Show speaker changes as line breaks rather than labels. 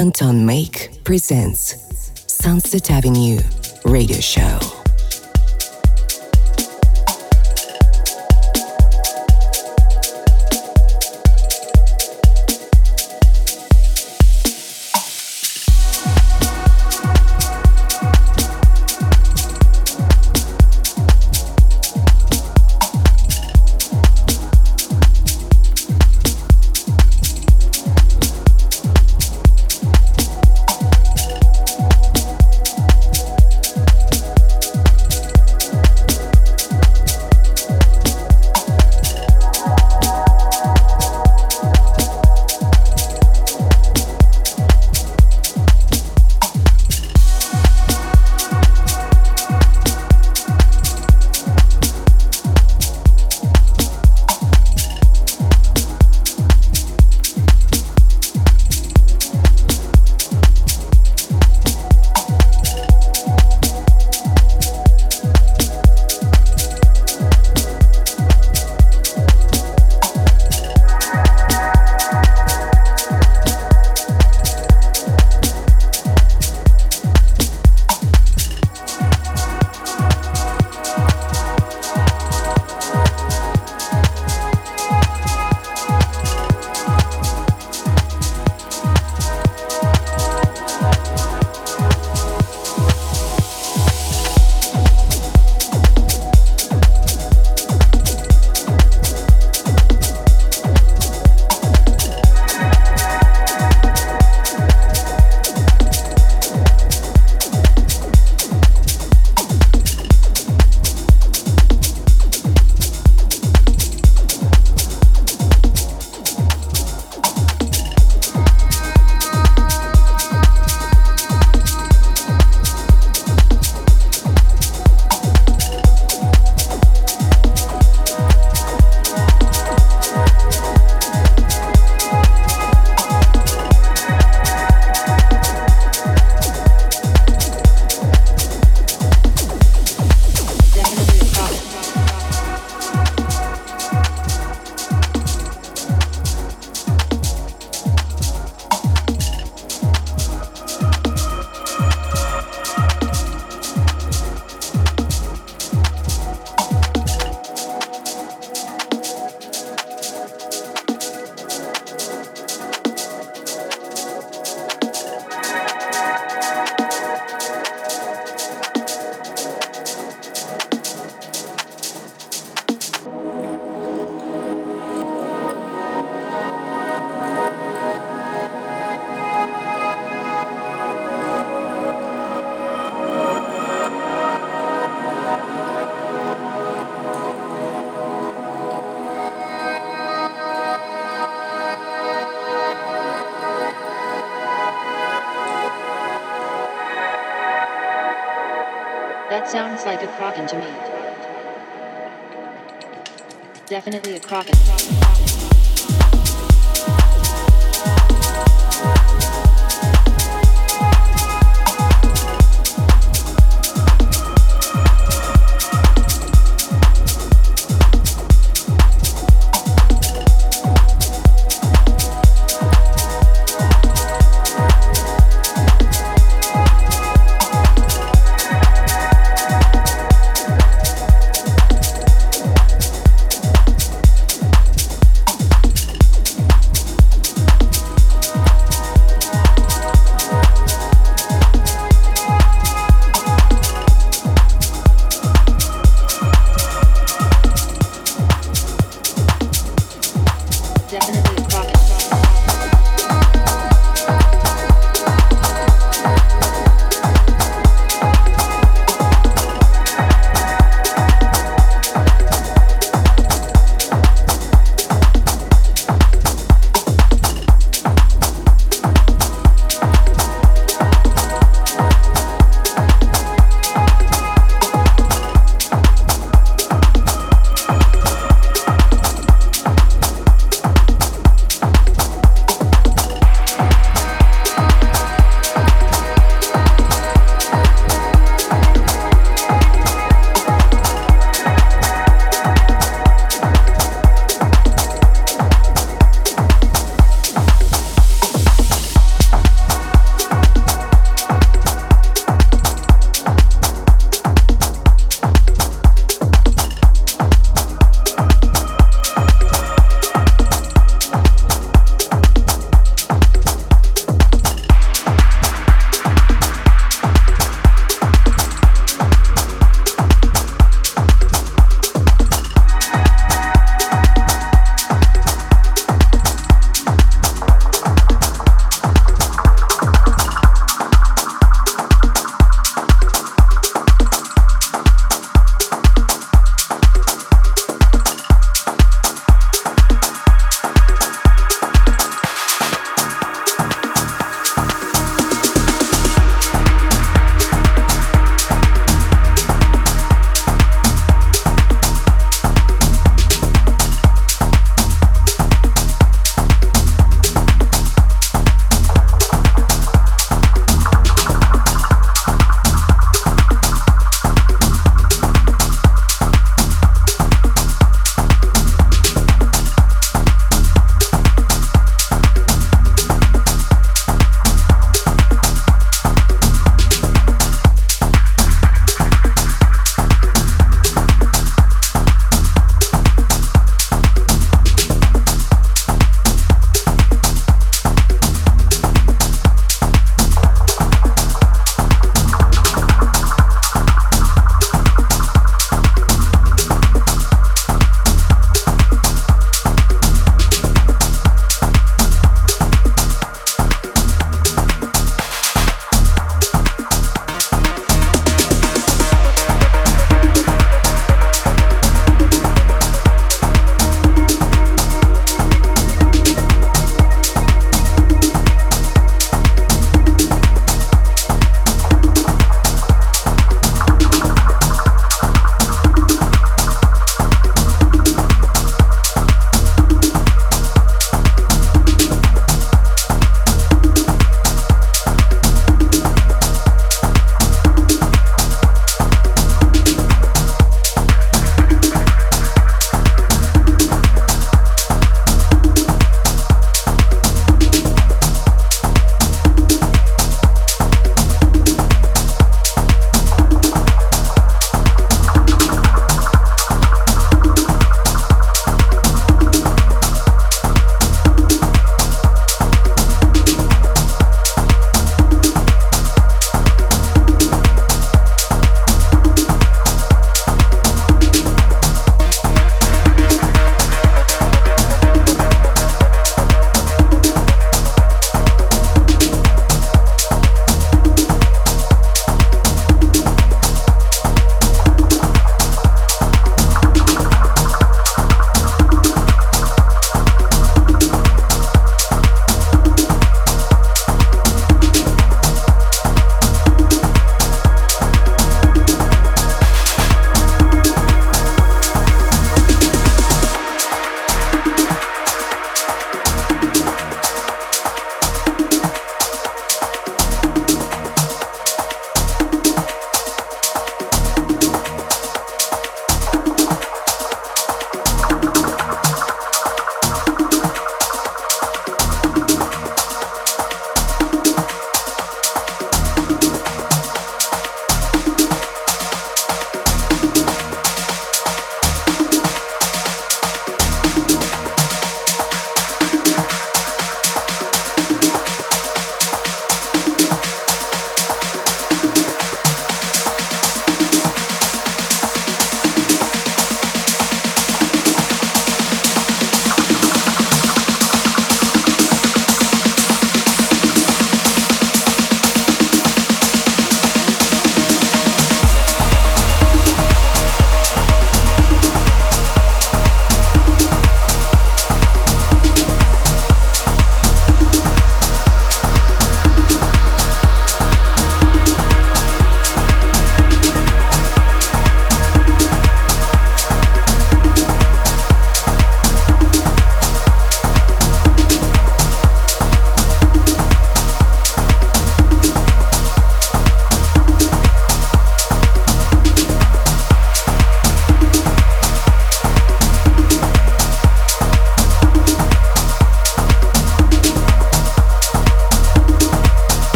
Anton Make presents Sunset Avenue Radio Show.
That sounds like a Kraken to me. Definitely a Kraken.